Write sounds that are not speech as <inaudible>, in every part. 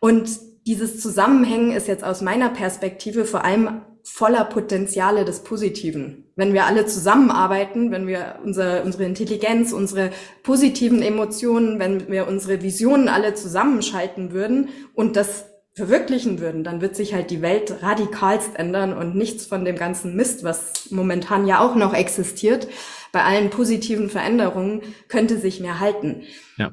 Und dieses Zusammenhängen ist jetzt aus meiner Perspektive vor allem voller Potenziale des Positiven. Wenn wir alle zusammenarbeiten, wenn wir unsere, unsere Intelligenz, unsere positiven Emotionen, wenn wir unsere Visionen alle zusammenschalten würden und das verwirklichen würden, dann wird sich halt die Welt radikalst ändern und nichts von dem ganzen Mist, was momentan ja auch noch existiert, bei allen positiven Veränderungen, könnte sich mehr halten. Ja.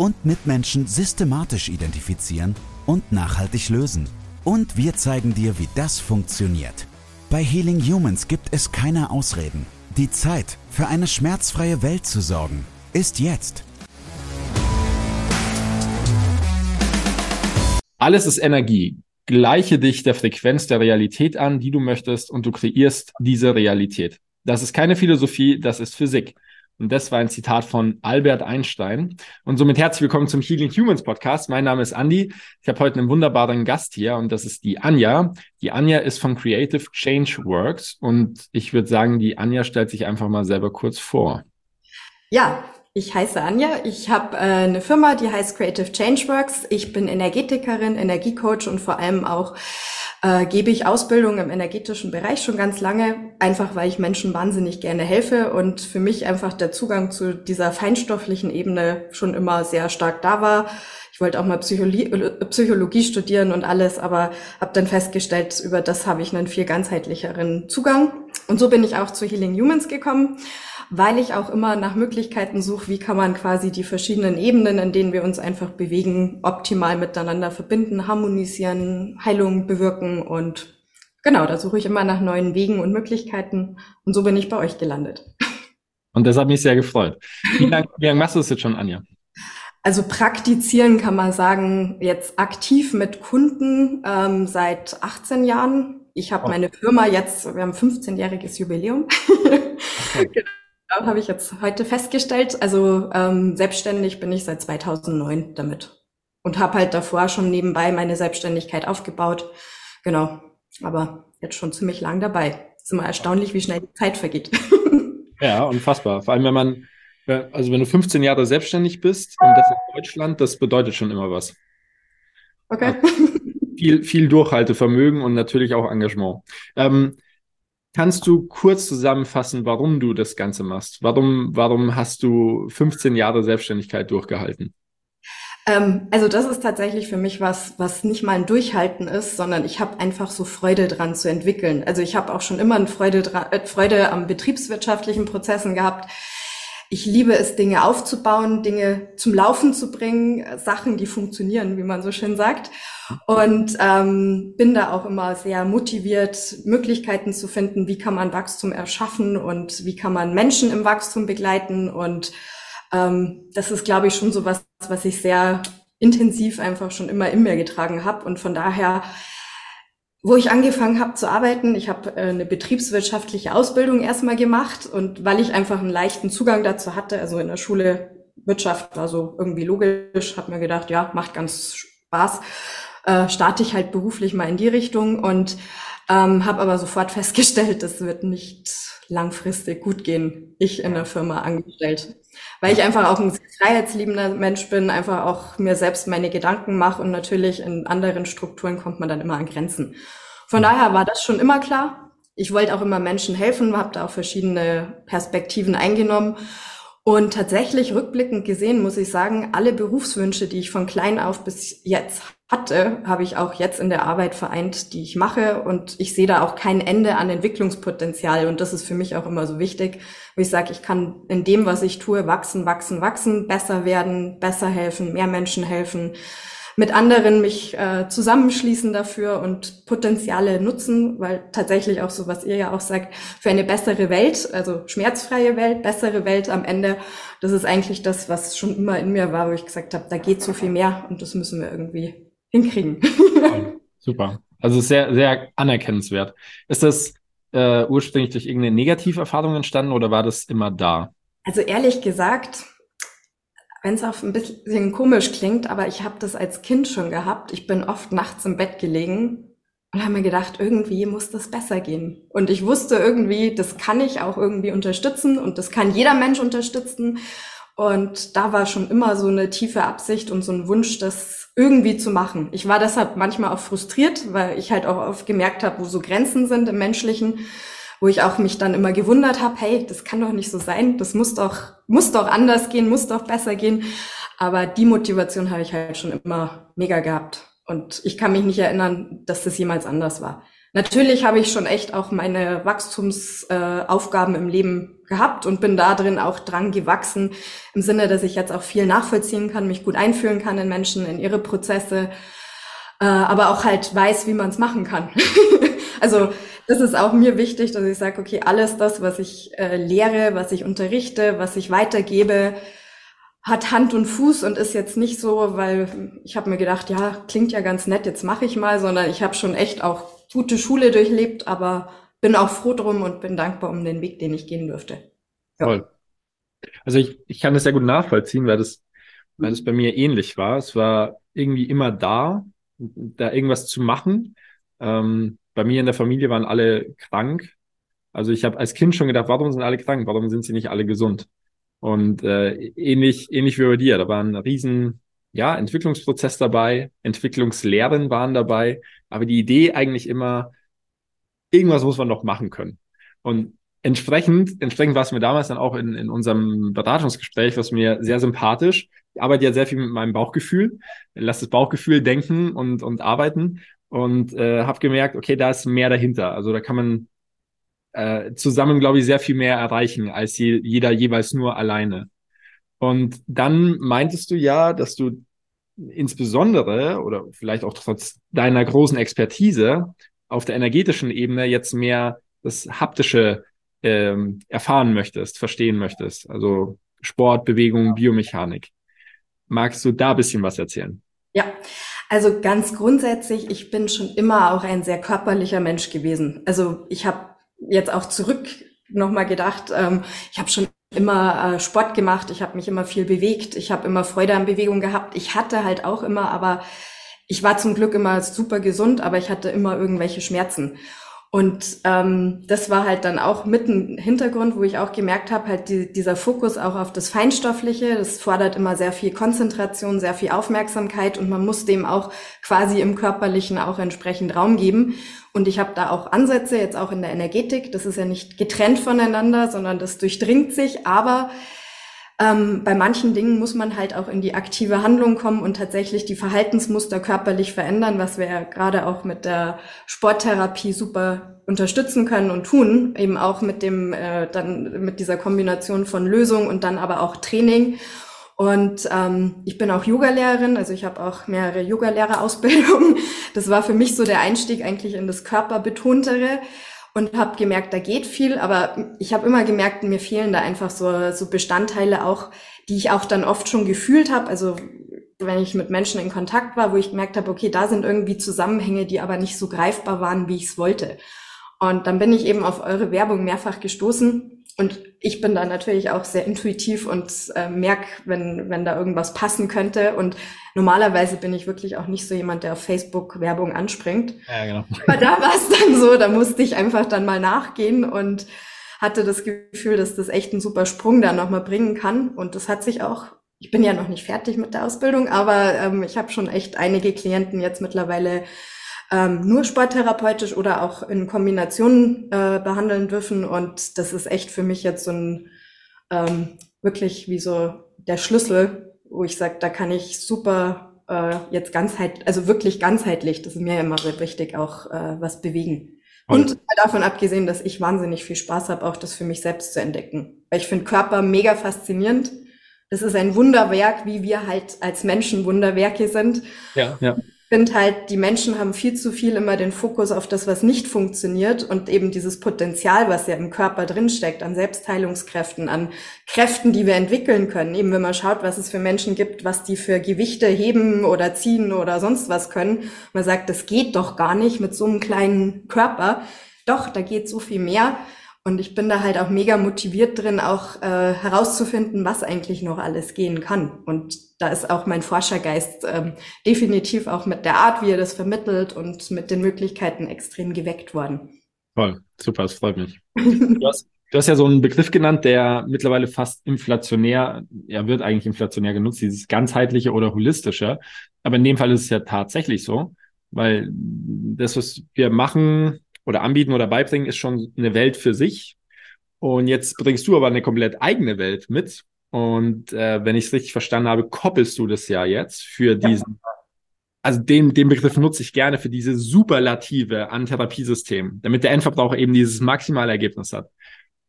und Mitmenschen systematisch identifizieren und nachhaltig lösen. Und wir zeigen dir, wie das funktioniert. Bei Healing Humans gibt es keine Ausreden. Die Zeit, für eine schmerzfreie Welt zu sorgen, ist jetzt. Alles ist Energie. Gleiche dich der Frequenz der Realität an, die du möchtest, und du kreierst diese Realität. Das ist keine Philosophie, das ist Physik. Und das war ein Zitat von Albert Einstein. Und somit herzlich willkommen zum Healing Humans Podcast. Mein Name ist Andy. Ich habe heute einen wunderbaren Gast hier und das ist die Anja. Die Anja ist von Creative Change Works und ich würde sagen, die Anja stellt sich einfach mal selber kurz vor. Ja, ich heiße Anja. Ich habe äh, eine Firma, die heißt Creative Change Works. Ich bin Energetikerin, Energiecoach und vor allem auch äh, gebe ich Ausbildung im energetischen Bereich schon ganz lange, einfach weil ich Menschen wahnsinnig gerne helfe und für mich einfach der Zugang zu dieser feinstofflichen Ebene schon immer sehr stark da war. Ich wollte auch mal Psychologie, Psychologie studieren und alles, aber habe dann festgestellt, über das habe ich einen viel ganzheitlicheren Zugang. Und so bin ich auch zu Healing Humans gekommen weil ich auch immer nach Möglichkeiten suche, wie kann man quasi die verschiedenen Ebenen, in denen wir uns einfach bewegen, optimal miteinander verbinden, harmonisieren, Heilung bewirken und genau, da suche ich immer nach neuen Wegen und Möglichkeiten und so bin ich bei euch gelandet. Und das hat mich sehr gefreut. Wie lange lang machst du das jetzt schon, Anja? Also praktizieren kann man sagen, jetzt aktiv mit Kunden ähm, seit 18 Jahren. Ich habe oh. meine Firma jetzt, wir haben 15-jähriges Jubiläum. Okay. <laughs> Genau habe ich jetzt heute festgestellt. Also ähm, selbstständig bin ich seit 2009 damit und habe halt davor schon nebenbei meine Selbstständigkeit aufgebaut. Genau, aber jetzt schon ziemlich lang dabei. ist immer erstaunlich, wie schnell die Zeit vergeht. <laughs> ja, unfassbar. Vor allem, wenn man, also wenn du 15 Jahre selbstständig bist und das in Deutschland, das bedeutet schon immer was. Okay. Also viel, viel Durchhaltevermögen und natürlich auch Engagement. Ähm, Kannst du kurz zusammenfassen, warum du das Ganze machst? Warum, warum hast du 15 Jahre Selbstständigkeit durchgehalten? Ähm, also das ist tatsächlich für mich was, was nicht mal ein Durchhalten ist, sondern ich habe einfach so Freude dran zu entwickeln. Also ich habe auch schon immer eine Freude, dran, äh, Freude am betriebswirtschaftlichen Prozessen gehabt. Ich liebe es, Dinge aufzubauen, Dinge zum Laufen zu bringen, Sachen, die funktionieren, wie man so schön sagt. Und ähm, bin da auch immer sehr motiviert, Möglichkeiten zu finden, wie kann man Wachstum erschaffen und wie kann man Menschen im Wachstum begleiten. Und ähm, das ist, glaube ich, schon so was, was ich sehr intensiv einfach schon immer in mir getragen habe. Und von daher wo ich angefangen habe zu arbeiten, ich habe äh, eine betriebswirtschaftliche Ausbildung erstmal gemacht und weil ich einfach einen leichten Zugang dazu hatte, also in der Schule Wirtschaft war so irgendwie logisch, habe mir gedacht, ja, macht ganz Spaß, äh, starte ich halt beruflich mal in die Richtung und ähm, habe aber sofort <laughs> festgestellt, das wird nicht langfristig gut gehen, ich in der Firma angestellt. Weil ich einfach auch ein freiheitsliebender Mensch bin, einfach auch mir selbst meine Gedanken mache und natürlich in anderen Strukturen kommt man dann immer an Grenzen. Von daher war das schon immer klar. Ich wollte auch immer Menschen helfen, habe da auch verschiedene Perspektiven eingenommen und tatsächlich rückblickend gesehen muss ich sagen, alle Berufswünsche, die ich von klein auf bis jetzt hatte, habe ich auch jetzt in der Arbeit vereint, die ich mache. Und ich sehe da auch kein Ende an Entwicklungspotenzial. Und das ist für mich auch immer so wichtig, wo ich sage, ich kann in dem, was ich tue, wachsen, wachsen, wachsen, besser werden, besser helfen, mehr Menschen helfen mit anderen mich äh, zusammenschließen dafür und Potenziale nutzen, weil tatsächlich auch so, was ihr ja auch sagt, für eine bessere Welt, also schmerzfreie Welt, bessere Welt am Ende, das ist eigentlich das, was schon immer in mir war, wo ich gesagt habe, da geht so viel mehr und das müssen wir irgendwie hinkriegen. Super. Also sehr, sehr anerkennenswert. Ist das äh, ursprünglich durch irgendeine Negativerfahrung entstanden oder war das immer da? Also ehrlich gesagt, wenn es auch ein bisschen komisch klingt, aber ich habe das als Kind schon gehabt. Ich bin oft nachts im Bett gelegen und habe mir gedacht, irgendwie muss das besser gehen. Und ich wusste irgendwie, das kann ich auch irgendwie unterstützen und das kann jeder Mensch unterstützen. Und da war schon immer so eine tiefe Absicht und so ein Wunsch, das irgendwie zu machen. Ich war deshalb manchmal auch frustriert, weil ich halt auch oft gemerkt habe, wo so Grenzen sind im Menschlichen, wo ich auch mich dann immer gewundert habe, hey, das kann doch nicht so sein, das muss doch, muss doch anders gehen, muss doch besser gehen. Aber die Motivation habe ich halt schon immer mega gehabt. Und ich kann mich nicht erinnern, dass das jemals anders war. Natürlich habe ich schon echt auch meine Wachstumsaufgaben äh, im Leben gehabt und bin da drin auch dran gewachsen, im Sinne, dass ich jetzt auch viel nachvollziehen kann, mich gut einfühlen kann in Menschen, in ihre Prozesse, äh, aber auch halt weiß, wie man es machen kann. <laughs> also das ist auch mir wichtig, dass ich sage, okay, alles das, was ich äh, lehre, was ich unterrichte, was ich weitergebe, hat Hand und Fuß und ist jetzt nicht so, weil ich habe mir gedacht, ja, klingt ja ganz nett, jetzt mache ich mal, sondern ich habe schon echt auch gute Schule durchlebt, aber bin auch froh drum und bin dankbar um den Weg, den ich gehen durfte. Ja. Toll. Also ich, ich kann das sehr gut nachvollziehen, weil das, weil das bei mir ähnlich war. Es war irgendwie immer da, da irgendwas zu machen. Ähm, bei mir in der Familie waren alle krank. Also ich habe als Kind schon gedacht, warum sind alle krank? Warum sind sie nicht alle gesund? Und äh, ähnlich, ähnlich wie bei dir, da war ein riesen ja, Entwicklungsprozess dabei, Entwicklungslehren waren dabei, aber die Idee eigentlich immer, irgendwas muss man noch machen können. Und entsprechend, entsprechend war es mir damals dann auch in, in unserem Beratungsgespräch, was mir sehr sympathisch. Ich arbeite ja sehr viel mit meinem Bauchgefühl, lass das Bauchgefühl denken und, und arbeiten und äh, habe gemerkt, okay, da ist mehr dahinter. Also da kann man äh, zusammen, glaube ich, sehr viel mehr erreichen als je, jeder jeweils nur alleine. Und dann meintest du ja, dass du insbesondere oder vielleicht auch trotz deiner großen Expertise auf der energetischen Ebene jetzt mehr das haptische ähm, erfahren möchtest, verstehen möchtest. Also Sport, Bewegung, Biomechanik. Magst du da bisschen was erzählen? Ja, also ganz grundsätzlich, ich bin schon immer auch ein sehr körperlicher Mensch gewesen. Also ich habe jetzt auch zurück nochmal gedacht, ähm, ich habe schon immer äh, Sport gemacht, ich habe mich immer viel bewegt, ich habe immer Freude an Bewegung gehabt. Ich hatte halt auch immer, aber ich war zum Glück immer super gesund, aber ich hatte immer irgendwelche Schmerzen. Und ähm, das war halt dann auch mit ein Hintergrund, wo ich auch gemerkt habe, halt die, dieser Fokus auch auf das Feinstoffliche, das fordert immer sehr viel Konzentration, sehr viel Aufmerksamkeit und man muss dem auch quasi im Körperlichen auch entsprechend Raum geben. Und ich habe da auch Ansätze, jetzt auch in der Energetik, das ist ja nicht getrennt voneinander, sondern das durchdringt sich, aber ähm, bei manchen Dingen muss man halt auch in die aktive Handlung kommen und tatsächlich die Verhaltensmuster körperlich verändern, was wir ja gerade auch mit der Sporttherapie super unterstützen können und tun, eben auch mit dem äh, dann mit dieser Kombination von Lösung und dann aber auch Training. Und ähm, ich bin auch Yogalehrerin, also ich habe auch mehrere Yogalehrerausbildungen. Das war für mich so der Einstieg eigentlich in das Körperbetontere und habe gemerkt, da geht viel, aber ich habe immer gemerkt, mir fehlen da einfach so, so Bestandteile auch, die ich auch dann oft schon gefühlt habe. Also wenn ich mit Menschen in Kontakt war, wo ich gemerkt habe, okay, da sind irgendwie Zusammenhänge, die aber nicht so greifbar waren, wie ich es wollte. Und dann bin ich eben auf eure Werbung mehrfach gestoßen und ich bin da natürlich auch sehr intuitiv und äh, merk, wenn, wenn da irgendwas passen könnte. Und normalerweise bin ich wirklich auch nicht so jemand, der auf Facebook Werbung anspringt. Ja, genau. Aber da war es dann so, da musste ich einfach dann mal nachgehen und hatte das Gefühl, dass das echt einen super Sprung da nochmal bringen kann. Und das hat sich auch, ich bin ja noch nicht fertig mit der Ausbildung, aber ähm, ich habe schon echt einige Klienten jetzt mittlerweile ähm, nur sporttherapeutisch oder auch in Kombination äh, behandeln dürfen. Und das ist echt für mich jetzt so ein ähm, wirklich wie so der Schlüssel, wo ich sage, da kann ich super äh, jetzt ganzheit, also wirklich ganzheitlich, das ist mir immer sehr wichtig, auch äh, was bewegen. Und davon abgesehen, dass ich wahnsinnig viel Spaß habe, auch das für mich selbst zu entdecken. Weil ich finde Körper mega faszinierend. Das ist ein Wunderwerk, wie wir halt als Menschen Wunderwerke sind. Ja, ja. Finde halt, die Menschen haben viel zu viel immer den Fokus auf das, was nicht funktioniert und eben dieses Potenzial, was ja im Körper drinsteckt, an Selbstheilungskräften, an Kräften, die wir entwickeln können. Eben wenn man schaut, was es für Menschen gibt, was die für Gewichte heben oder ziehen oder sonst was können. Man sagt, das geht doch gar nicht mit so einem kleinen Körper. Doch, da geht so viel mehr. Und ich bin da halt auch mega motiviert drin, auch äh, herauszufinden, was eigentlich noch alles gehen kann. Und da ist auch mein Forschergeist ähm, definitiv auch mit der Art, wie er das vermittelt und mit den Möglichkeiten extrem geweckt worden. Toll, super, das freut mich. <laughs> Du hast, du hast ja so einen Begriff genannt, der mittlerweile fast inflationär, er wird eigentlich inflationär genutzt, dieses ganzheitliche oder holistische. Aber in dem Fall ist es ja tatsächlich so, weil das, was wir machen, oder anbieten oder beibringen, ist schon eine Welt für sich. Und jetzt bringst du aber eine komplett eigene Welt mit. Und äh, wenn ich es richtig verstanden habe, koppelst du das ja jetzt für diesen, ja. also den, den Begriff nutze ich gerne für diese Superlative an Therapiesystem, damit der Endverbraucher eben dieses maximale Ergebnis hat.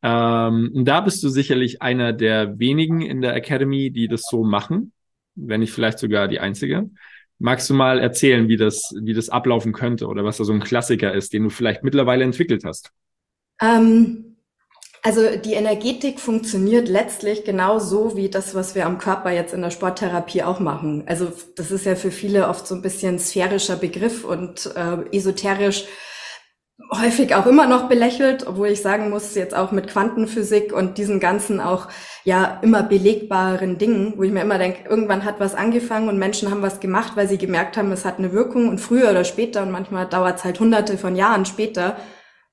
Ähm, und da bist du sicherlich einer der wenigen in der Academy, die das so machen, wenn nicht vielleicht sogar die einzige. Magst du mal erzählen, wie das, wie das ablaufen könnte oder was da so ein Klassiker ist, den du vielleicht mittlerweile entwickelt hast? Ähm, also die Energetik funktioniert letztlich genau so wie das, was wir am Körper jetzt in der Sporttherapie auch machen. Also das ist ja für viele oft so ein bisschen sphärischer Begriff und äh, esoterisch häufig auch immer noch belächelt, obwohl ich sagen muss, jetzt auch mit Quantenphysik und diesen ganzen auch ja immer belegbaren Dingen, wo ich mir immer denke, irgendwann hat was angefangen und Menschen haben was gemacht, weil sie gemerkt haben, es hat eine Wirkung und früher oder später und manchmal dauert es halt hunderte von Jahren später,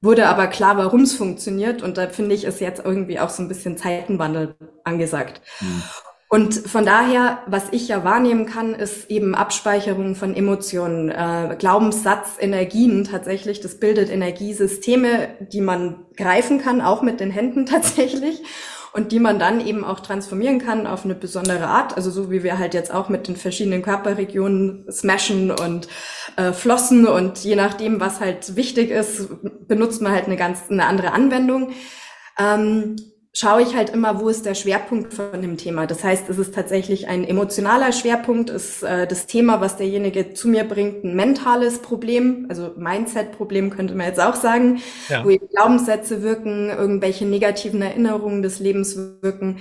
wurde aber klar, warum es funktioniert und da finde ich, ist jetzt irgendwie auch so ein bisschen Zeitenwandel angesagt. Mhm. Und von daher, was ich ja wahrnehmen kann, ist eben Abspeicherung von Emotionen, äh, Glaubenssatz, Energien tatsächlich. Das bildet Energiesysteme, die man greifen kann, auch mit den Händen <laughs> tatsächlich. Und die man dann eben auch transformieren kann auf eine besondere Art. Also so wie wir halt jetzt auch mit den verschiedenen Körperregionen smashen und äh, flossen und je nachdem, was halt wichtig ist, benutzt man halt eine ganz eine andere Anwendung. Ähm, schaue ich halt immer, wo ist der Schwerpunkt von dem Thema. Das heißt, es ist tatsächlich ein emotionaler Schwerpunkt, ist äh, das Thema, was derjenige zu mir bringt, ein mentales Problem, also Mindset-Problem könnte man jetzt auch sagen, ja. wo Glaubenssätze wirken, irgendwelche negativen Erinnerungen des Lebens wirken,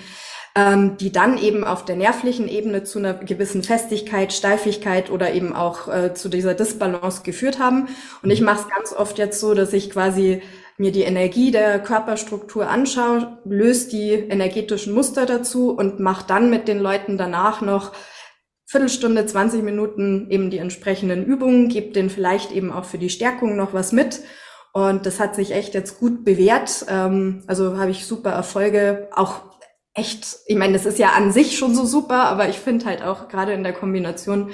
ähm, die dann eben auf der nervlichen Ebene zu einer gewissen Festigkeit, Steifigkeit oder eben auch äh, zu dieser Disbalance geführt haben. Und ich mhm. mache es ganz oft jetzt so, dass ich quasi mir die Energie der Körperstruktur anschaue, löse die energetischen Muster dazu und mache dann mit den Leuten danach noch Viertelstunde, 20 Minuten eben die entsprechenden Übungen, gebe denen vielleicht eben auch für die Stärkung noch was mit. Und das hat sich echt jetzt gut bewährt. Ähm, also habe ich super Erfolge, auch echt, ich meine, das ist ja an sich schon so super, aber ich finde halt auch gerade in der Kombination,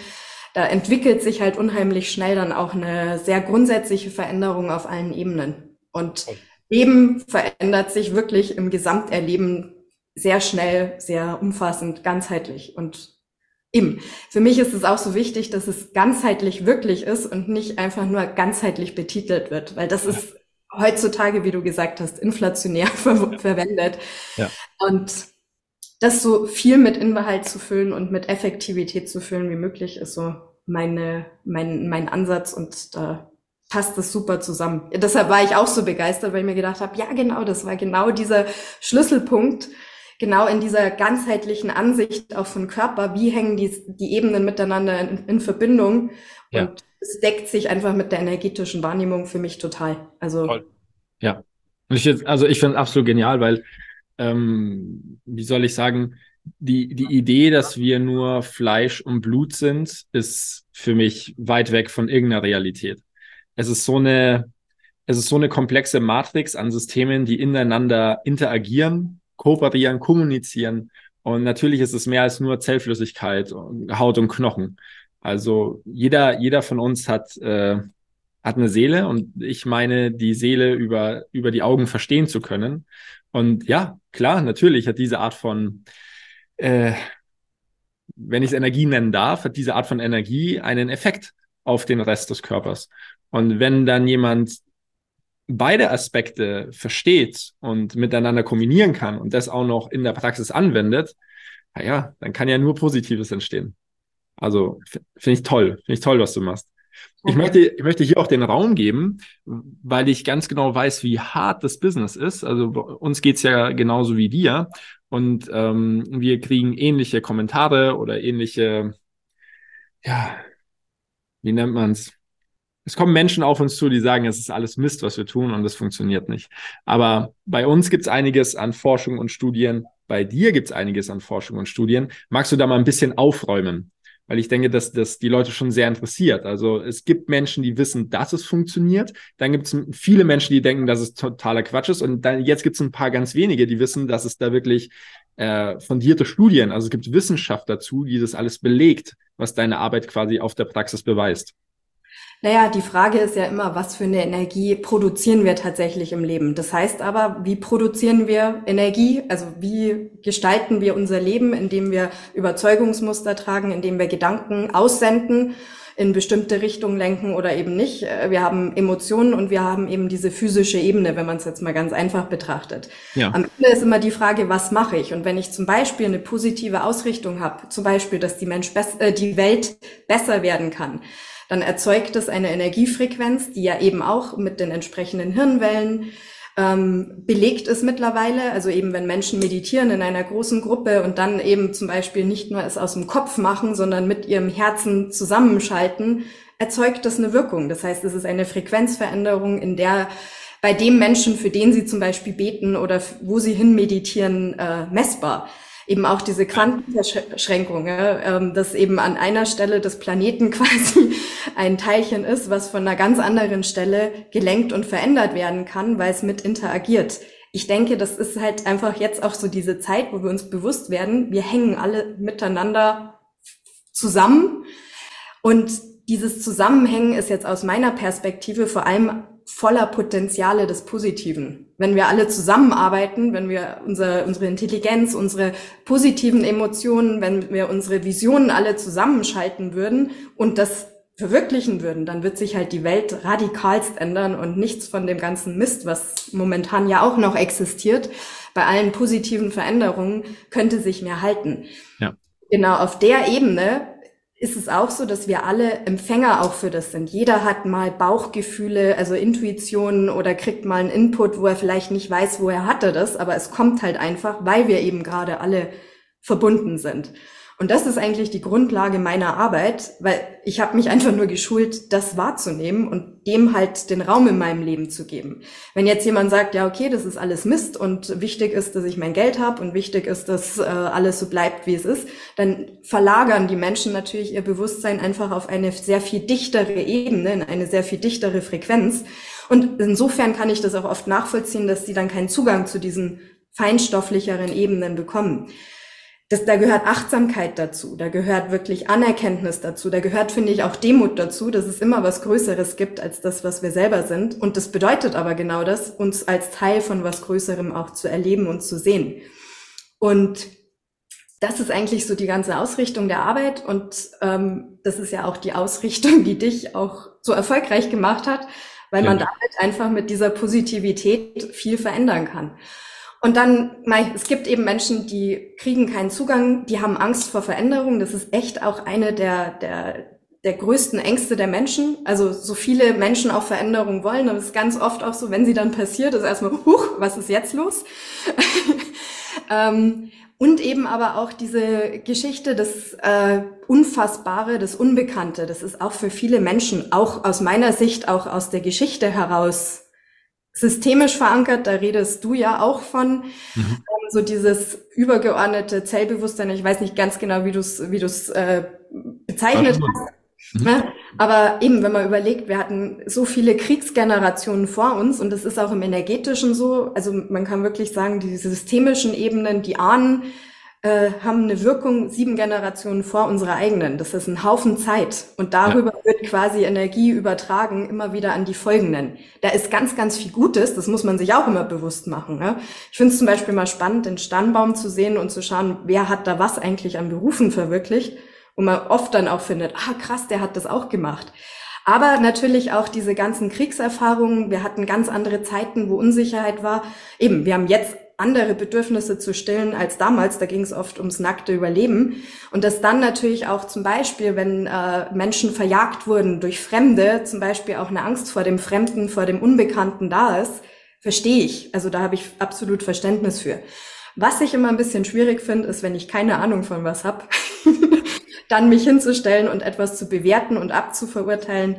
da entwickelt sich halt unheimlich schnell dann auch eine sehr grundsätzliche Veränderung auf allen Ebenen. Und Leben verändert sich wirklich im Gesamterleben sehr schnell, sehr umfassend, ganzheitlich. Und eben, für mich ist es auch so wichtig, dass es ganzheitlich wirklich ist und nicht einfach nur ganzheitlich betitelt wird, weil das ist heutzutage, wie du gesagt hast, inflationär <laughs> ver verwendet. Ja. Und das so viel mit Inhalt zu füllen und mit Effektivität zu füllen wie möglich ist so meine, mein, mein Ansatz und da passt das super zusammen. Deshalb war ich auch so begeistert, weil ich mir gedacht habe, ja genau, das war genau dieser Schlüsselpunkt, genau in dieser ganzheitlichen Ansicht auch von Körper, wie hängen die, die Ebenen miteinander in, in Verbindung ja. und es deckt sich einfach mit der energetischen Wahrnehmung für mich total. Also Toll. ja, ich, also ich finde es absolut genial, weil ähm, wie soll ich sagen, die, die Idee, dass wir nur Fleisch und Blut sind, ist für mich weit weg von irgendeiner Realität es ist so eine, es ist so eine komplexe Matrix an Systemen, die ineinander interagieren, kooperieren, kommunizieren. Und natürlich ist es mehr als nur Zellflüssigkeit, Haut und Knochen. Also jeder, jeder von uns hat, äh, hat eine Seele und ich meine, die Seele über, über die Augen verstehen zu können. Und ja, klar, natürlich hat diese Art von, äh, wenn ich es Energie nennen darf, hat diese Art von Energie einen Effekt auf den Rest des Körpers. Und wenn dann jemand beide Aspekte versteht und miteinander kombinieren kann und das auch noch in der Praxis anwendet, naja, dann kann ja nur Positives entstehen. Also finde ich toll, finde ich toll, was du machst. Ich möchte, ich möchte hier auch den Raum geben, weil ich ganz genau weiß, wie hart das Business ist. Also uns geht's ja genauso wie dir. Und ähm, wir kriegen ähnliche Kommentare oder ähnliche, ja, wie nennt man's? Es kommen Menschen auf uns zu, die sagen, es ist alles Mist, was wir tun und es funktioniert nicht. Aber bei uns gibt's einiges an Forschung und Studien. Bei dir gibt's einiges an Forschung und Studien. Magst du da mal ein bisschen aufräumen? weil ich denke, dass das die Leute schon sehr interessiert. Also es gibt Menschen, die wissen, dass es funktioniert. Dann gibt es viele Menschen, die denken, dass es totaler Quatsch ist. Und dann jetzt gibt es ein paar ganz wenige, die wissen, dass es da wirklich äh, fundierte Studien, also es gibt Wissenschaft dazu, die das alles belegt, was deine Arbeit quasi auf der Praxis beweist. Naja, die Frage ist ja immer, was für eine Energie produzieren wir tatsächlich im Leben? Das heißt aber, wie produzieren wir Energie? Also wie gestalten wir unser Leben, indem wir Überzeugungsmuster tragen, indem wir Gedanken aussenden? in bestimmte Richtungen lenken oder eben nicht. Äh, wir haben Emotionen und wir haben eben diese physische Ebene, wenn man es jetzt mal ganz einfach betrachtet. Ja. Am Ende ist immer die Frage, was mache ich? Und wenn ich zum Beispiel eine positive Ausrichtung habe, zum Beispiel, dass die Mensch äh, die Welt besser werden kann, dann erzeugt es eine Energiefrequenz, die ja eben auch mit den entsprechenden Hirnwellen ähm, belegt ist mittlerweile. Also eben, wenn Menschen meditieren in einer großen Gruppe und dann eben zum Beispiel nicht nur es aus dem Kopf machen, sondern mit ihrem Herzen zusammenschalten, erzeugt das eine Wirkung. Das heißt, es ist eine Frequenzveränderung, in der bei dem Menschen, für den sie zum Beispiel beten oder wo sie hin meditieren, äh, messbar eben auch diese Quantenverschränkung, ähm, dass eben an einer Stelle des Planeten <laughs> quasi ein Teilchen ist, was von einer ganz anderen Stelle gelenkt und verändert werden kann, weil es mit interagiert. Ich denke, das ist halt einfach jetzt auch so diese Zeit, wo wir uns bewusst werden, wir hängen alle miteinander zusammen. Und dieses Zusammenhängen ist jetzt aus meiner Perspektive vor allem voller Potenziale des Positiven. Wenn wir alle zusammenarbeiten, wenn wir unser, unsere Intelligenz, unsere positiven Emotionen, wenn wir unsere Visionen alle zusammenschalten würden und das verwirklichen würden, dann wird sich halt die Welt radikalst ändern und nichts von dem ganzen Mist, was momentan ja auch noch existiert, bei allen positiven Veränderungen könnte sich mehr halten. Ja. Genau auf der Ebene ist es auch so, dass wir alle Empfänger auch für das sind. Jeder hat mal Bauchgefühle, also Intuitionen oder kriegt mal einen Input, wo er vielleicht nicht weiß, hat er das, aber es kommt halt einfach, weil wir eben gerade alle verbunden sind. Und das ist eigentlich die Grundlage meiner Arbeit, weil ich habe mich einfach nur geschult, das wahrzunehmen und dem halt den Raum in meinem Leben zu geben. Wenn jetzt jemand sagt, ja, okay, das ist alles Mist und wichtig ist, dass ich mein Geld habe und wichtig ist, dass äh, alles so bleibt, wie es ist, dann verlagern die Menschen natürlich ihr Bewusstsein einfach auf eine sehr viel dichtere Ebene, in eine sehr viel dichtere Frequenz. Und insofern kann ich das auch oft nachvollziehen, dass sie dann keinen Zugang zu diesen feinstofflicheren Ebenen bekommen das, da gehört Achtsamkeit dazu, da gehört wirklich Anerkenntnis dazu, da gehört, finde ich, auch Demut dazu, dass es immer was Größeres gibt als das, was wir selber sind. Und das bedeutet aber genau das, uns als Teil von was Größerem auch zu erleben und zu sehen. Und das ist eigentlich so die ganze Ausrichtung der Arbeit und ähm, das ist ja auch die Ausrichtung, die dich auch so erfolgreich gemacht hat, weil man damit einfach mit dieser Positivität viel verändern kann. Und dann, es gibt eben Menschen, die kriegen keinen Zugang, die haben Angst vor Veränderung. Das ist echt auch eine der, der, der größten Ängste der Menschen. Also so viele Menschen auch Veränderung wollen, aber es ist ganz oft auch so, wenn sie dann passiert, ist erstmal, huch, was ist jetzt los? <laughs> ähm, und eben aber auch diese Geschichte, das äh, Unfassbare, das Unbekannte, das ist auch für viele Menschen, auch aus meiner Sicht, auch aus der Geschichte heraus systemisch verankert, da redest du ja auch von, mhm. ähm, so dieses übergeordnete Zellbewusstsein. Ich weiß nicht ganz genau, wie du es wie du's, äh, bezeichnet hast. Mhm. Aber eben, wenn man überlegt, wir hatten so viele Kriegsgenerationen vor uns und das ist auch im Energetischen so. Also man kann wirklich sagen, die systemischen Ebenen, die Ahnen, äh, haben eine Wirkung sieben Generationen vor unserer eigenen. Das ist ein Haufen Zeit. Und darüber ja. wird quasi Energie übertragen, immer wieder an die folgenden. Da ist ganz, ganz viel Gutes. Das muss man sich auch immer bewusst machen. Ne? Ich finde es zum Beispiel mal spannend, den Stammbaum zu sehen und zu schauen, wer hat da was eigentlich an Berufen verwirklicht. Und man oft dann auch findet, ah krass, der hat das auch gemacht. Aber natürlich auch diese ganzen Kriegserfahrungen. Wir hatten ganz andere Zeiten, wo Unsicherheit war. Eben, wir haben jetzt andere Bedürfnisse zu stillen als damals. Da ging es oft ums nackte Überleben. Und dass dann natürlich auch zum Beispiel, wenn äh, Menschen verjagt wurden durch Fremde, zum Beispiel auch eine Angst vor dem Fremden, vor dem Unbekannten da ist, verstehe ich. Also da habe ich absolut Verständnis für. Was ich immer ein bisschen schwierig finde, ist, wenn ich keine Ahnung von was habe, <laughs> dann mich hinzustellen und etwas zu bewerten und abzuverurteilen,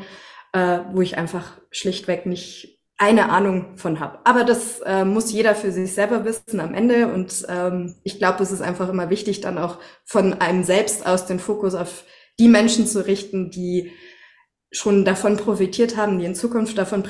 äh, wo ich einfach schlichtweg nicht eine Ahnung von habe. Aber das äh, muss jeder für sich selber wissen am Ende. Und ähm, ich glaube, es ist einfach immer wichtig, dann auch von einem selbst aus den Fokus auf die Menschen zu richten, die schon davon profitiert haben, die in Zukunft davon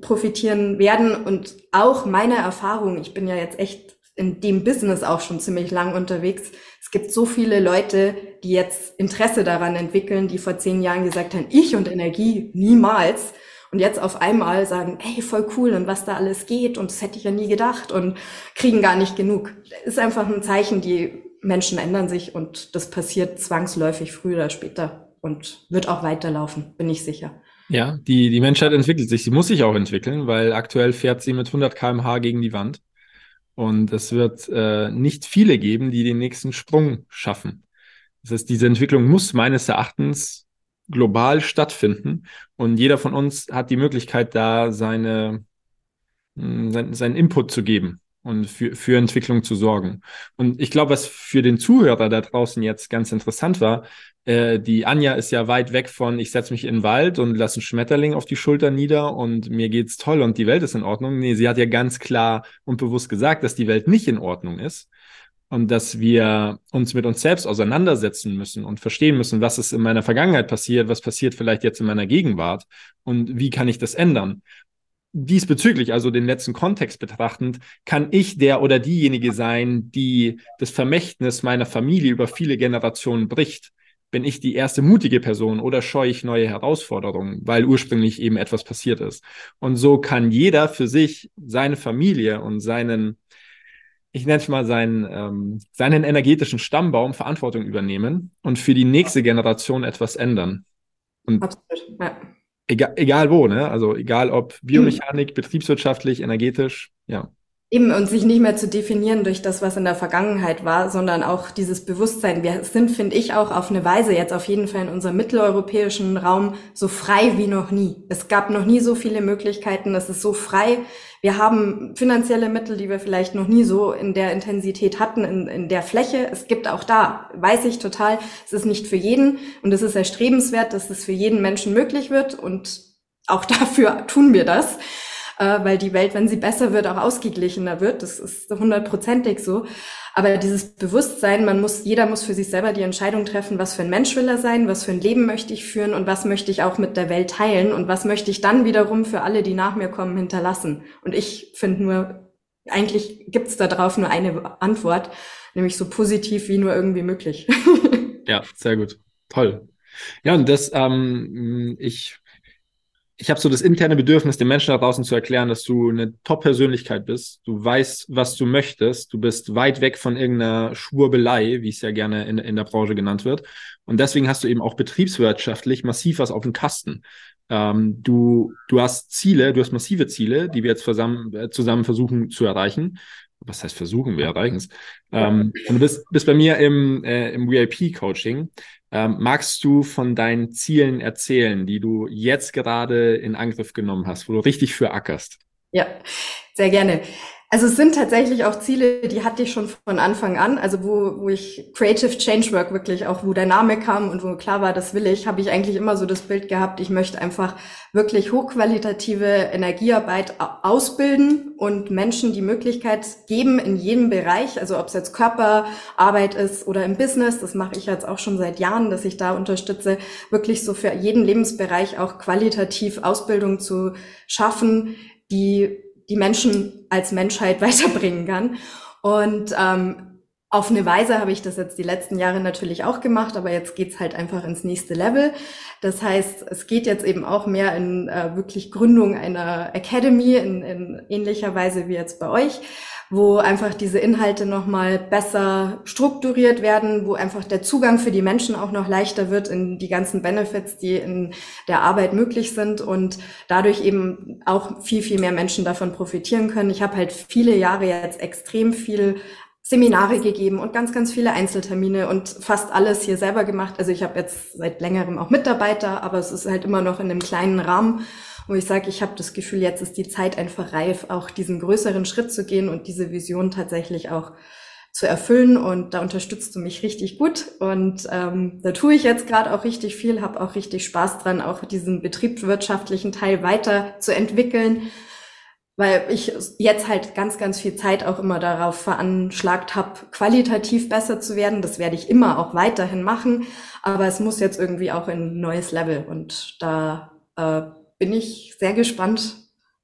profitieren werden. Und auch meine Erfahrung, ich bin ja jetzt echt in dem Business auch schon ziemlich lang unterwegs. Es gibt so viele Leute, die jetzt Interesse daran entwickeln, die vor zehn Jahren gesagt haben, ich und Energie niemals und jetzt auf einmal sagen, ey, voll cool und was da alles geht und das hätte ich ja nie gedacht und kriegen gar nicht genug. Ist einfach ein Zeichen, die Menschen ändern sich und das passiert zwangsläufig früher oder später und wird auch weiterlaufen, bin ich sicher. Ja, die, die Menschheit entwickelt sich. Sie muss sich auch entwickeln, weil aktuell fährt sie mit 100 kmh gegen die Wand. Und es wird äh, nicht viele geben, die den nächsten Sprung schaffen. Das heißt, diese Entwicklung muss meines Erachtens global stattfinden und jeder von uns hat die Möglichkeit, da seine, hm, sein, seinen Input zu geben und für, für Entwicklung zu sorgen. Und ich glaube, was für den Zuhörer da draußen jetzt ganz interessant war, äh, die Anja ist ja weit weg von, ich setze mich in den Wald und lasse einen Schmetterling auf die Schulter nieder und mir geht's toll und die Welt ist in Ordnung. Nee, sie hat ja ganz klar und bewusst gesagt, dass die Welt nicht in Ordnung ist und dass wir uns mit uns selbst auseinandersetzen müssen und verstehen müssen, was ist in meiner Vergangenheit passiert, was passiert vielleicht jetzt in meiner Gegenwart und wie kann ich das ändern. Diesbezüglich, also den letzten Kontext betrachtend, kann ich der oder diejenige sein, die das Vermächtnis meiner Familie über viele Generationen bricht. Bin ich die erste mutige Person oder scheue ich neue Herausforderungen, weil ursprünglich eben etwas passiert ist? Und so kann jeder für sich seine Familie und seinen ich nenne es mal seinen, ähm, seinen energetischen Stammbaum Verantwortung übernehmen und für die nächste Generation etwas ändern. Und Absolut, ja. egal, egal wo, ne? Also egal ob Biomechanik, mhm. betriebswirtschaftlich, energetisch, ja. Eben und sich nicht mehr zu definieren durch das, was in der Vergangenheit war, sondern auch dieses Bewusstsein. Wir sind, finde ich, auch auf eine Weise jetzt auf jeden Fall in unserem mitteleuropäischen Raum so frei wie noch nie. Es gab noch nie so viele Möglichkeiten. Es ist so frei. Wir haben finanzielle Mittel, die wir vielleicht noch nie so in der Intensität hatten, in, in der Fläche. Es gibt auch da, weiß ich total, es ist nicht für jeden. Und es ist erstrebenswert, dass es für jeden Menschen möglich wird. Und auch <laughs> dafür tun wir das äh, weil die Welt, wenn sie besser wird, auch ausgeglichener wird. Das ist hundertprozentig so. Aber dieses Bewusstsein, man muss, jeder muss für sich selber die Entscheidung treffen, was für ein Mensch will er sein, was für ein Leben möchte ich führen und was möchte ich auch mit der Welt teilen und was möchte ich dann wiederum für alle, die nach mir kommen, hinterlassen. Und ich finde nur, eigentlich gibt's da drauf nur eine Antwort, nämlich so positiv wie nur irgendwie möglich. <laughs> ja, sehr gut. Toll. Ja, und das, ähm, ich ich habe so das interne Bedürfnis, den Menschen da draußen zu erklären, dass du eine Top-Persönlichkeit bist. Du weißt, was du möchtest. Du bist weit weg von irgendeiner Schwurbelei, wie es ja gerne in, in der Branche genannt wird. Und deswegen hast du eben auch betriebswirtschaftlich massiv was auf dem Kasten. Ähm, du, du hast Ziele, du hast massive Ziele, die wir jetzt zusammen, äh, zusammen versuchen zu erreichen was heißt versuchen, wir erreichen es. Ähm, und du bist, bist bei mir im, äh, im VIP-Coaching. Ähm, magst du von deinen Zielen erzählen, die du jetzt gerade in Angriff genommen hast, wo du richtig für ackerst? Ja, sehr gerne. Also es sind tatsächlich auch Ziele, die hatte ich schon von Anfang an. Also wo, wo ich Creative Change Work wirklich auch, wo der Name kam und wo klar war, das will ich, habe ich eigentlich immer so das Bild gehabt, ich möchte einfach wirklich hochqualitative Energiearbeit ausbilden und Menschen die Möglichkeit geben in jedem Bereich, also ob es jetzt Körperarbeit ist oder im Business, das mache ich jetzt auch schon seit Jahren, dass ich da unterstütze, wirklich so für jeden Lebensbereich auch qualitativ Ausbildung zu schaffen, die die Menschen als Menschheit <laughs> weiterbringen kann. Und ähm, auf eine Weise habe ich das jetzt die letzten Jahre natürlich auch gemacht, aber jetzt geht's halt einfach ins nächste Level. Das heißt, es geht jetzt eben auch mehr in äh, wirklich Gründung einer Academy in, in ähnlicher Weise wie jetzt bei euch, wo einfach diese Inhalte nochmal besser strukturiert werden, wo einfach der Zugang für die Menschen auch noch leichter wird in die ganzen Benefits, die in der Arbeit möglich sind und dadurch eben auch viel, viel mehr Menschen davon profitieren können. Ich habe halt viele Jahre jetzt extrem viel Seminare gegeben und ganz, ganz viele Einzeltermine und fast alles hier selber gemacht. Also ich habe jetzt seit längerem auch Mitarbeiter, aber es ist halt immer noch in einem kleinen Rahmen, wo ich sage, ich habe das Gefühl, jetzt ist die Zeit einfach reif, auch diesen größeren Schritt zu gehen und diese Vision tatsächlich auch zu erfüllen. Und da unterstützt du mich richtig gut. Und ähm, da tue ich jetzt gerade auch richtig viel, habe auch richtig Spaß dran, auch diesen betriebswirtschaftlichen Teil weiter zu entwickeln weil ich jetzt halt ganz, ganz viel Zeit auch immer darauf veranschlagt habe, qualitativ besser zu werden. Das werde ich immer auch weiterhin machen, aber es muss jetzt irgendwie auch in ein neues Level und da äh, bin ich sehr gespannt,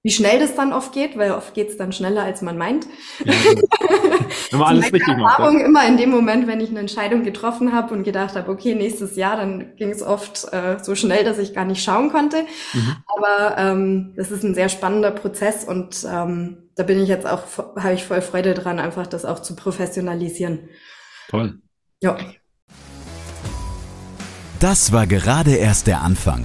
wie schnell das dann oft geht, weil oft geht es dann schneller, als man meint. Ja, <laughs> wenn man alles richtig Erfahrung macht. Ja. immer in dem Moment, wenn ich eine Entscheidung getroffen habe und gedacht habe, okay, nächstes Jahr, dann ging es oft äh, so schnell, dass ich gar nicht schauen konnte. Mhm. Aber ähm, das ist ein sehr spannender Prozess und ähm, da bin ich jetzt auch, habe ich voll Freude dran, einfach das auch zu professionalisieren. Toll. Ja. Das war gerade erst der Anfang.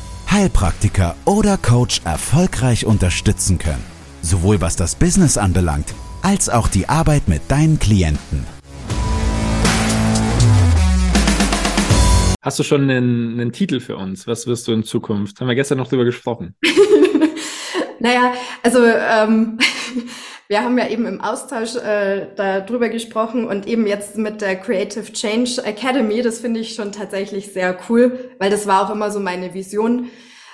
Heilpraktiker oder Coach erfolgreich unterstützen können sowohl was das Business anbelangt, als auch die Arbeit mit deinen Klienten. Hast du schon einen, einen Titel für uns? Was wirst du in Zukunft? Haben wir gestern noch drüber gesprochen. <laughs> naja, also ähm, wir haben ja eben im Austausch äh, darüber gesprochen und eben jetzt mit der Creative Change Academy, das finde ich schon tatsächlich sehr cool, weil das war auch immer so meine Vision,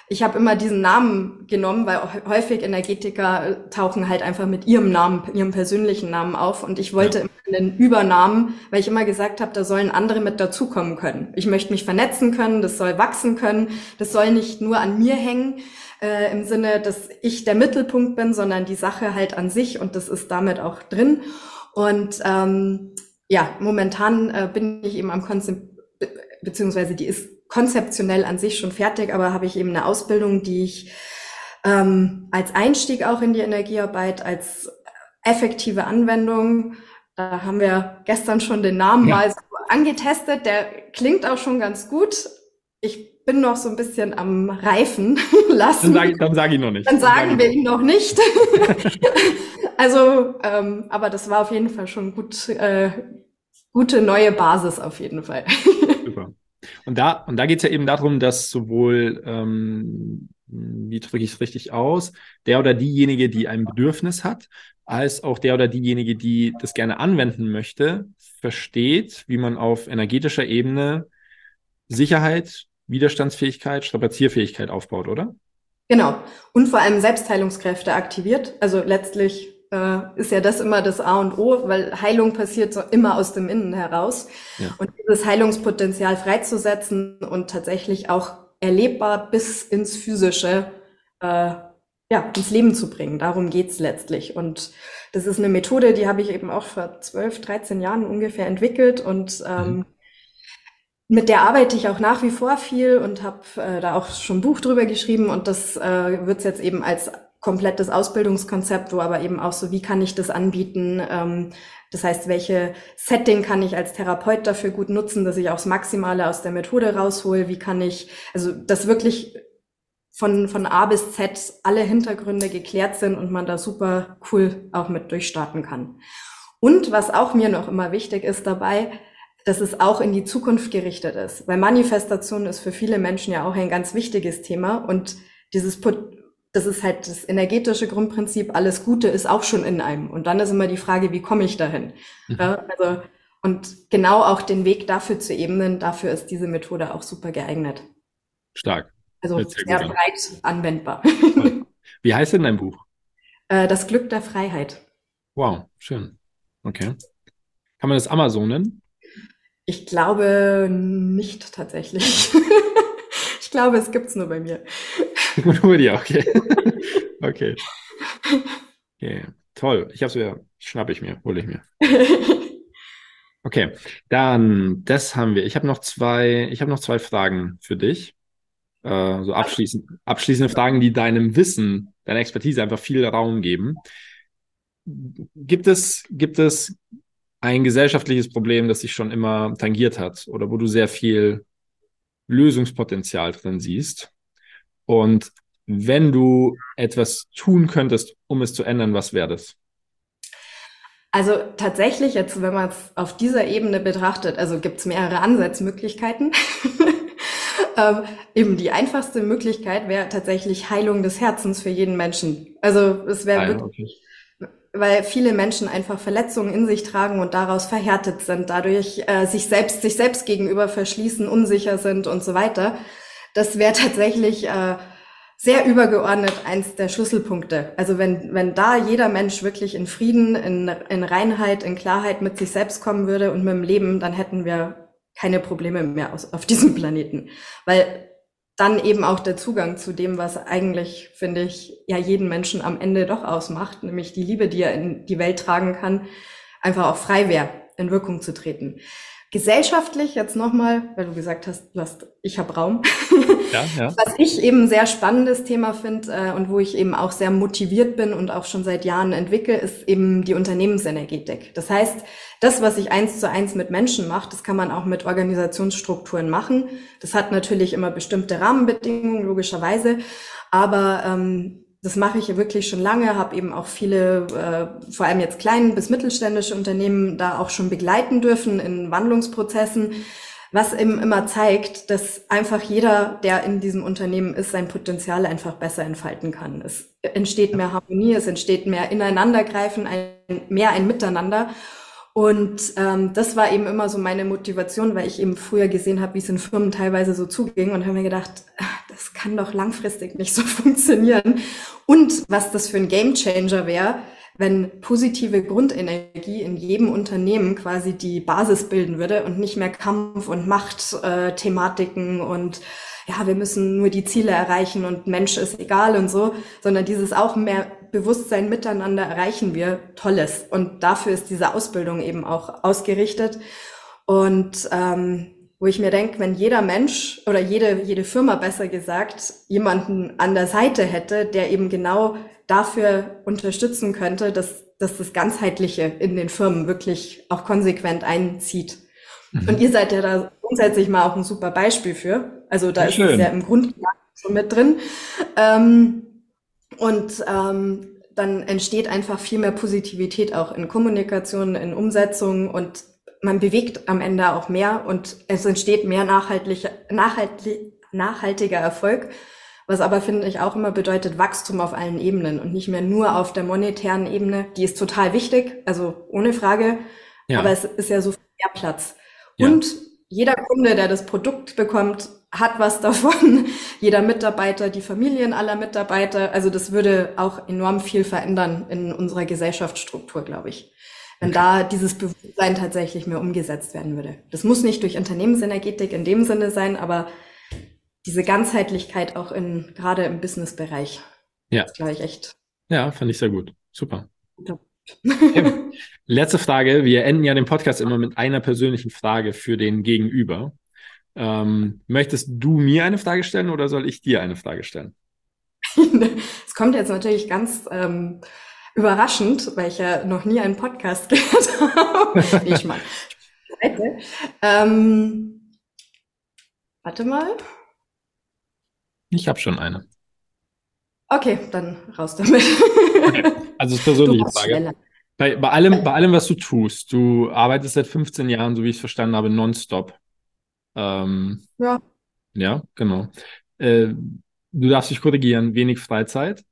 ich habe immer diesen Namen genommen, weil häufig Energetiker äh, tauchen halt einfach mit ihrem Namen, ihrem persönlichen Namen auf. Und ich wollte ja. immer einen Übernamen, weil ich immer gesagt habe, da sollen andere mit dazukommen können. Ich möchte mich vernetzen können, das soll wachsen können, das soll nicht nur an mir hängen. Äh, im Sinne, dass ich der Mittelpunkt bin, sondern die Sache halt an sich und das ist damit auch drin. Und ähm, ja, momentan äh, bin ich eben am Konzept, beziehungsweise die ist konzeptionell an sich schon fertig, aber habe ich eben eine Ausbildung, die ich ähm, als Einstieg auch in die Energiearbeit, als effektive Anwendung, da haben wir gestern schon den Namen ja. mal so angetestet, der klingt auch schon ganz gut. Ich bin noch so ein bisschen am Reifen <laughs> lassen. Dann sage sag ich noch nicht. Dann sagen dann wir ihn noch nicht. <laughs> also, ähm, aber das war auf jeden Fall schon gut, äh, gute neue Basis auf jeden Fall. Super. Und da, und da geht es ja eben darum, dass sowohl, ähm, wie drücke ich es richtig aus, der oder diejenige, die ein Bedürfnis hat, als auch der oder diejenige, die das gerne anwenden möchte, versteht, wie man auf energetischer Ebene Sicherheit, Widerstandsfähigkeit, Strapazierfähigkeit aufbaut, oder? Genau. Und vor allem Selbstheilungskräfte aktiviert. Also letztlich äh, ist ja das immer das A und O, weil Heilung passiert so immer aus dem Innen heraus. Ja. Und dieses Heilungspotenzial freizusetzen und tatsächlich auch erlebbar bis ins Physische äh, ja, ins Leben zu bringen. Darum geht's letztlich. Und das ist eine Methode, die habe ich eben auch vor 12, 13 Jahren ungefähr entwickelt und ähm, mhm. mit der arbeite ich auch nach wie vor viel und habe äh, da auch schon ein Buch drüber geschrieben und das äh, wird jetzt eben als komplettes Ausbildungskonzept, wo aber eben auch so, wie kann ich das anbieten? Ähm, das heißt, welche Setting kann ich als Therapeut dafür gut nutzen, dass ich auch das Maximale aus der Methode raushole? Wie kann ich, also das wirklich von, von A bis Z alle Hintergründe geklärt sind und man da super cool auch mit durchstarten kann. Und was auch mir noch immer wichtig ist dabei, dass es auch in die Zukunft gerichtet ist. Weil Manifestation ist für viele Menschen ja auch ein ganz wichtiges Thema und dieses das ist halt das energetische Grundprinzip, alles Gute ist auch schon in einem. Und dann ist immer die Frage, wie komme ich dahin? Mhm. Also, und genau auch den Weg dafür zu ebnen, dafür ist diese Methode auch super geeignet. Stark. Also sehr breit anwendbar. <laughs> Wie heißt denn dein Buch? Äh, das Glück der Freiheit. Wow, schön. Okay. Kann man das Amazonen? Ich glaube nicht tatsächlich. <laughs> ich glaube, es gibt's nur bei mir. <laughs> Bei dir, okay. okay. Okay, toll. Ich hab's wieder, schnapp ich mir, hole ich mir. <laughs> Okay, dann, das haben wir. Ich habe noch zwei, ich habe noch zwei Fragen für dich. Äh, so abschließend, abschließende Fragen, die deinem Wissen, deiner Expertise einfach viel Raum geben. Gibt es, gibt es ein gesellschaftliches Problem, das dich schon immer tangiert hat oder wo du sehr viel Lösungspotenzial drin siehst? Und wenn du etwas tun könntest, um es zu ändern, was wäre das? Also tatsächlich, jetzt, wenn man es auf dieser Ebene betrachtet, also gibt es mehrere Ansatzmöglichkeiten. <laughs> ähm, eben die einfachste Möglichkeit wäre tatsächlich Heilung des Herzens für jeden Menschen. Also es wäre wirklich, okay. weil viele Menschen einfach Verletzungen in sich tragen und daraus verhärtet sind, dadurch äh, sich selbst sich selbst gegenüber verschließen, unsicher sind und so weiter. Das wäre tatsächlich äh, sehr übergeordnet eins der Schlüsselpunkte. Also wenn, wenn da jeder Mensch wirklich in Frieden, in, in Reinheit, in Klarheit mit sich selbst kommen würde und mit dem Leben, dann hätten wir keine Probleme mehr aus, auf diesem Planeten. Weil dann eben auch der Zugang zu dem, was eigentlich, finde ich, ja jeden Menschen am Ende doch ausmacht, nämlich die Liebe, die er in die Welt tragen kann, einfach auch frei wäre, in Wirkung zu treten. Gesellschaftlich jetzt nochmal, weil du gesagt hast, du hast, ich habe Raum. <laughs> Ja, ja. Was ich eben ein sehr spannendes Thema finde äh, und wo ich eben auch sehr motiviert bin und auch schon seit Jahren entwickle, ist eben die Unternehmensenergetik. Das heißt, das, was ich eins zu eins mit Menschen mache, das kann man auch mit Organisationsstrukturen machen. Das hat natürlich immer bestimmte Rahmenbedingungen, logischerweise. Aber ähm, das mache ich ja wirklich schon lange, habe eben auch viele, äh, vor allem jetzt kleinen bis mittelständische Unternehmen da auch schon begleiten dürfen in Wandlungsprozessen, was eben immer zeigt, dass einfach jeder, der in diesem Unternehmen ist, sein Potenzial einfach besser entfalten kann. Es entsteht mehr Harmonie, es entsteht mehr Ineinandergreifen, ein, mehr ein Miteinander. Und ähm, das war eben immer so meine Motivation, weil ich eben früher gesehen habe, wie es in Firmen teilweise so zuging und habe mir gedacht, das kann doch langfristig nicht so <laughs> funktionieren. Und was das für ein Gamechanger wäre, wenn positive Grundenergie in jedem Unternehmen quasi die Basis bilden würde und nicht mehr Kampf und Machtthematiken äh, und ja, wir müssen nur die Ziele erreichen und Mensch ist egal und so, sondern dieses auch mehr Bewusstsein miteinander erreichen wir Tolles. Und dafür ist diese Ausbildung eben auch ausgerichtet. Und ähm, wo ich mir denke, wenn jeder Mensch oder jede, jede Firma besser gesagt jemanden an der Seite hätte, der eben genau dafür unterstützen könnte, dass, dass das Ganzheitliche in den Firmen wirklich auch konsequent einzieht. Mhm. Und ihr seid ja da grundsätzlich mal auch ein super Beispiel für. Also da Sehr ist es ja im Grunde schon mit drin. Ähm, und ähm, dann entsteht einfach viel mehr Positivität auch in Kommunikation, in Umsetzung und man bewegt am Ende auch mehr und es entsteht mehr nachhaltiger, nachhaltig, nachhaltiger Erfolg, was aber finde ich auch immer bedeutet Wachstum auf allen Ebenen und nicht mehr nur auf der monetären Ebene. Die ist total wichtig, also ohne Frage, ja. aber es ist ja so viel mehr Platz. Ja. Und jeder Kunde, der das Produkt bekommt, hat was <laughs> davon. Jeder Mitarbeiter, die Familien aller Mitarbeiter. Also das würde auch enorm viel verändern in unserer Gesellschaftsstruktur, glaube ich. Wenn okay. da dieses Bewusstsein tatsächlich mehr umgesetzt werden würde. Das muss nicht durch Unternehmensenergetik in dem Sinne sein, aber diese Ganzheitlichkeit auch in, gerade im Businessbereich. Ja. Das glaube ich echt. Ja, fand ich sehr gut. Super. Okay. <laughs> Letzte Frage. Wir enden ja den Podcast immer mit einer persönlichen Frage für den Gegenüber. Ähm, möchtest du mir eine Frage stellen oder soll ich dir eine Frage stellen? <laughs> Es kommt jetzt natürlich ganz ähm, überraschend, weil ich ja noch nie einen Podcast <laughs> gehört habe. <laughs> ich mal. Ähm, warte mal. Ich habe schon eine. Okay, dann raus damit. Okay. Also ist persönliche Frage. Bei, bei, allem, bei allem, was du tust, du arbeitest seit 15 Jahren, so wie ich es verstanden habe, nonstop. Ähm, ja. Ja, genau. Äh, du darfst dich korrigieren, wenig Freizeit,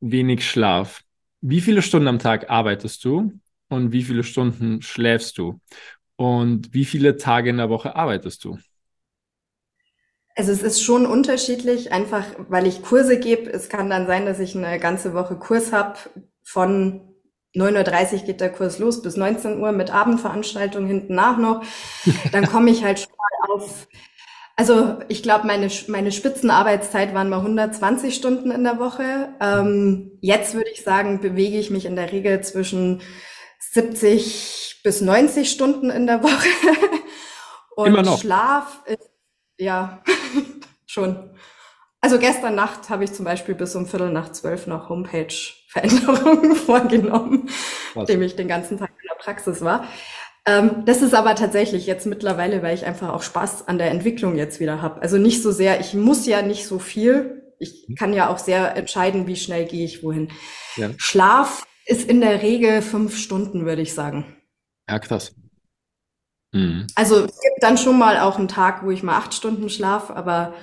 wenig Schlaf. Wie viele Stunden am Tag arbeitest du und wie viele Stunden schläfst du? Und wie viele Tage in der Woche arbeitest du? Also es ist schon unterschiedlich, einfach weil ich Kurse gebe. Es kann dann sein, dass ich eine ganze Woche Kurs habe von 9.30 Uhr geht der Kurs los bis 19 Uhr mit Abendveranstaltung hinten nach noch. <laughs> Dann komme ich halt schon mal auf, also ich glaube, meine, meine Spitzenarbeitszeit waren mal 120 Stunden in der Woche. Ähm, jetzt würde ich sagen, bewege ich mich in der Regel zwischen 70 bis 90 Stunden in der Woche. <laughs> Und Immer noch. Schlaf ist, ja, <laughs> schon. Also gestern Nacht habe ich zum Beispiel bis um Viertel nach zwölf noch Homepage-Veränderungen <laughs> vorgenommen, nachdem ich den ganzen Tag in der Praxis war. Ähm, das ist aber tatsächlich jetzt mittlerweile, weil ich einfach auch Spaß an der Entwicklung jetzt wieder habe. Also nicht so sehr, ich muss ja nicht so viel. Ich mhm. kann ja auch sehr entscheiden, wie schnell gehe ich wohin. Ja. Schlaf ist in der Regel fünf Stunden, würde ich sagen. Ja, krass. Mhm. Also es gibt dann schon mal auch einen Tag, wo ich mal acht Stunden schlafe, aber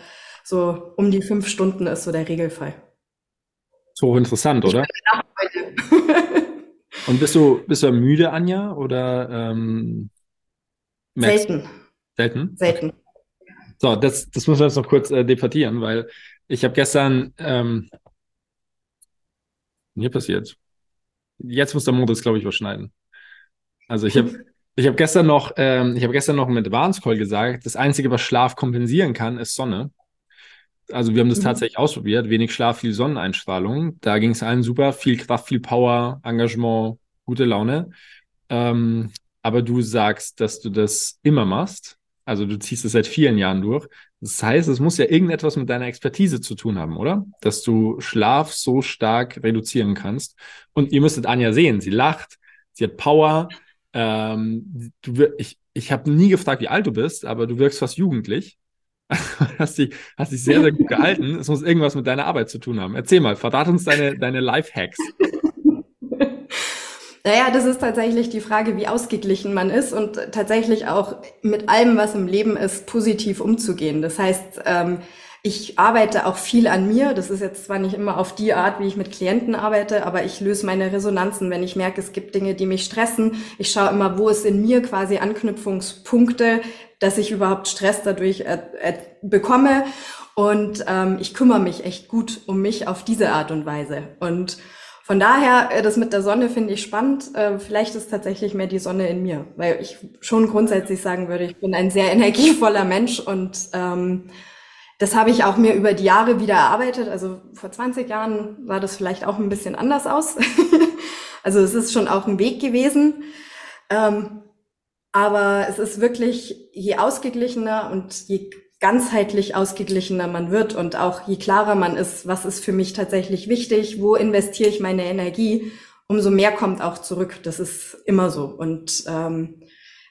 so um die fünf Stunden ist so der Regelfall. So interessant, oder? <laughs> Und bist du, bist du müde, Anja? Oder ähm, Selten. Selten? Selten. So, das, das müssen wir jetzt noch kurz äh, debattieren, weil ich habe gestern ähm, hier passiert. Jetzt muss der Modus, glaube ich, überschneiden. Also ich habe <laughs> ich habe gestern noch, ähm, ich habe gestern noch mit Advanced Call gesagt, das Einzige, was Schlaf kompensieren kann, ist Sonne. Also wir haben das mhm. tatsächlich ausprobiert. Wenig Schlaf, viel Sonneneinstrahlung. Da ging es allen super. Viel Kraft, viel Power, Engagement, gute Laune. Ähm, aber du sagst, dass du das immer machst. Also du ziehst es seit vielen Jahren durch. Das heißt, es muss ja irgendetwas mit deiner Expertise zu tun haben, oder? Dass du Schlaf so stark reduzieren kannst. Und ihr müsstet Anja sehen, sie lacht, sie hat Power. Ähm, du, ich ich habe nie gefragt, wie alt du bist, aber du wirkst fast jugendlich. <laughs> hast dich, hast dich sehr, sehr gut gehalten. Es muss irgendwas mit deiner Arbeit zu tun haben. Erzähl mal, verrat uns deine, deine Life-Hacks. <laughs> Naja, das ist tatsächlich die Frage, wie ausgeglichen man ist und tatsächlich auch mit allem, was im Leben ist, positiv umzugehen. Das heißt, ähm, ich arbeite auch viel an mir. Das ist jetzt zwar nicht immer auf die Art, wie ich mit Klienten arbeite, aber ich löse meine Resonanzen, wenn ich merke, es gibt Dinge, die mich stressen. Ich schaue immer, wo es in mir quasi Anknüpfungspunkte, dass ich überhaupt Stress dadurch äh, äh, bekomme. Und ähm, ich kümmere mich echt gut um mich auf diese Art und Weise. Und von daher, äh, das mit der Sonne finde ich spannend. Äh, vielleicht ist tatsächlich mehr die Sonne in mir, weil ich schon grundsätzlich sagen würde, ich bin ein sehr <laughs> energievoller Mensch und ähm, das habe ich auch mir über die Jahre wieder erarbeitet. Also vor 20 Jahren sah das vielleicht auch ein bisschen anders aus. <laughs> also es ist schon auch ein Weg gewesen. Ähm, aber es ist wirklich, je ausgeglichener und je ganzheitlich ausgeglichener man wird und auch je klarer man ist, was ist für mich tatsächlich wichtig, wo investiere ich meine Energie, umso mehr kommt auch zurück. Das ist immer so. Und ähm,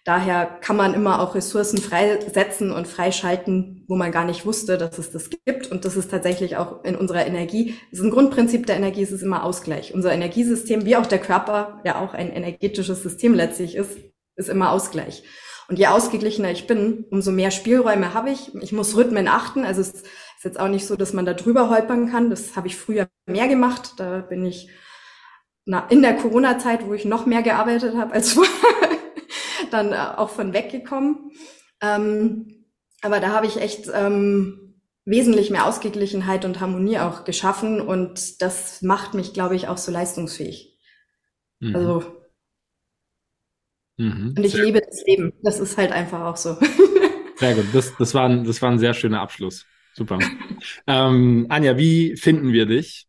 Daher kann man immer auch Ressourcen freisetzen und freischalten, wo man gar nicht wusste, dass es das gibt. Und das ist tatsächlich auch in unserer Energie. Das ist ein Grundprinzip der Energie, es ist immer Ausgleich. Unser Energiesystem, wie auch der Körper ja auch ein energetisches System letztlich ist, ist immer Ausgleich. Und je ausgeglichener ich bin, umso mehr Spielräume habe ich. Ich muss Rhythmen achten. Also es ist jetzt auch nicht so, dass man da drüber holpern kann. Das habe ich früher mehr gemacht. Da bin ich na, in der Corona-Zeit, wo ich noch mehr gearbeitet habe als <laughs> vorher, dann äh, auch von weggekommen. Ähm, aber da habe ich echt ähm, wesentlich mehr Ausgeglichenheit und Harmonie auch geschaffen und das macht mich, glaube ich, auch so leistungsfähig. Mhm. Also mhm. und ich sehr liebe das Leben. Das ist halt einfach auch so. <laughs> Sehr gut. Das, das, war, ein, das war ein sehr schöner Abschluss. Super. ähm, Anja, wie finden wir dich?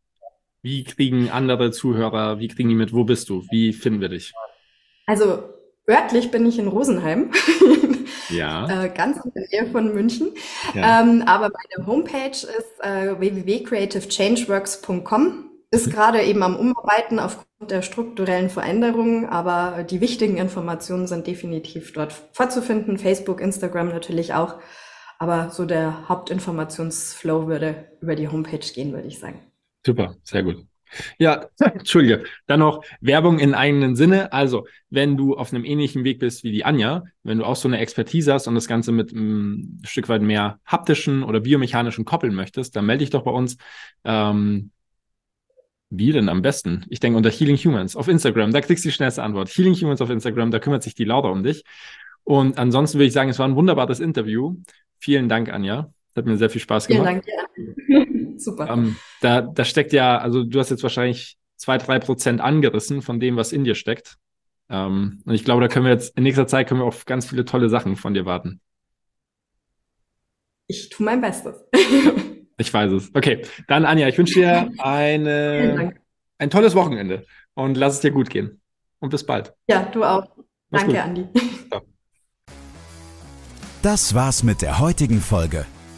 Wie kriegen andere Zuhörer, wie kriegen die mit, wo bist du? Wie finden wir dich? Also Örtlich bin ich in Rosenheim. <laughs> Ja. äh, ganz in der Nähe von München. Ja. Ähm, aber meine Homepage ist äh, www.creativechangeworks.com. Ist gerade eben am Umarbeiten aufgrund der strukturellen Veränderungen, aber die wichtigen Informationen sind definitiv dort vorzufinden. Facebook, Instagram natürlich auch. Aber so der Hauptinformationsflow würde über die Homepage gehen, würde ich sagen. Super, sehr gut. Ja, Entschuldige. Dann noch Werbung in eigenen Sinne. Also, wenn du auf einem ähnlichen Weg bist wie die Anja, wenn du auch so eine Expertise hast und das Ganze mit ein Stück weit mehr haptischen oder biomechanischen koppeln möchtest, dann melde dich doch bei uns. Ähm, wie denn am besten? Ich denke unter Healing Humans auf Instagram. Da kriegst du die schnellste Antwort. Healing Humans auf Instagram, da kümmert sich die Laura um dich. Und ansonsten würde ich sagen, es war ein wunderbares Interview. Vielen Dank, Anja. Das hat mir sehr viel Spaß gemacht. Vielen Dank, ja. <laughs> Super. Ähm, da, da steckt ja, also du hast jetzt wahrscheinlich zwei, drei Prozent angerissen von dem, was in dir steckt. Ähm, und ich glaube, da können wir jetzt in nächster Zeit können wir auf ganz viele tolle Sachen von dir warten. Ich tue mein Bestes. <laughs> ich weiß es. Okay, dann Anja, ich wünsche dir eine, ein tolles Wochenende und lass es dir gut gehen. Und bis bald. Ja, du auch. Mach's Danke, gut. Andi. Das war's mit der heutigen Folge.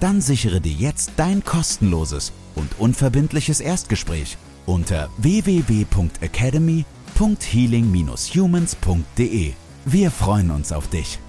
dann sichere dir jetzt dein kostenloses und unverbindliches Erstgespräch unter www.academy.healing-humans.de. Wir freuen uns auf dich.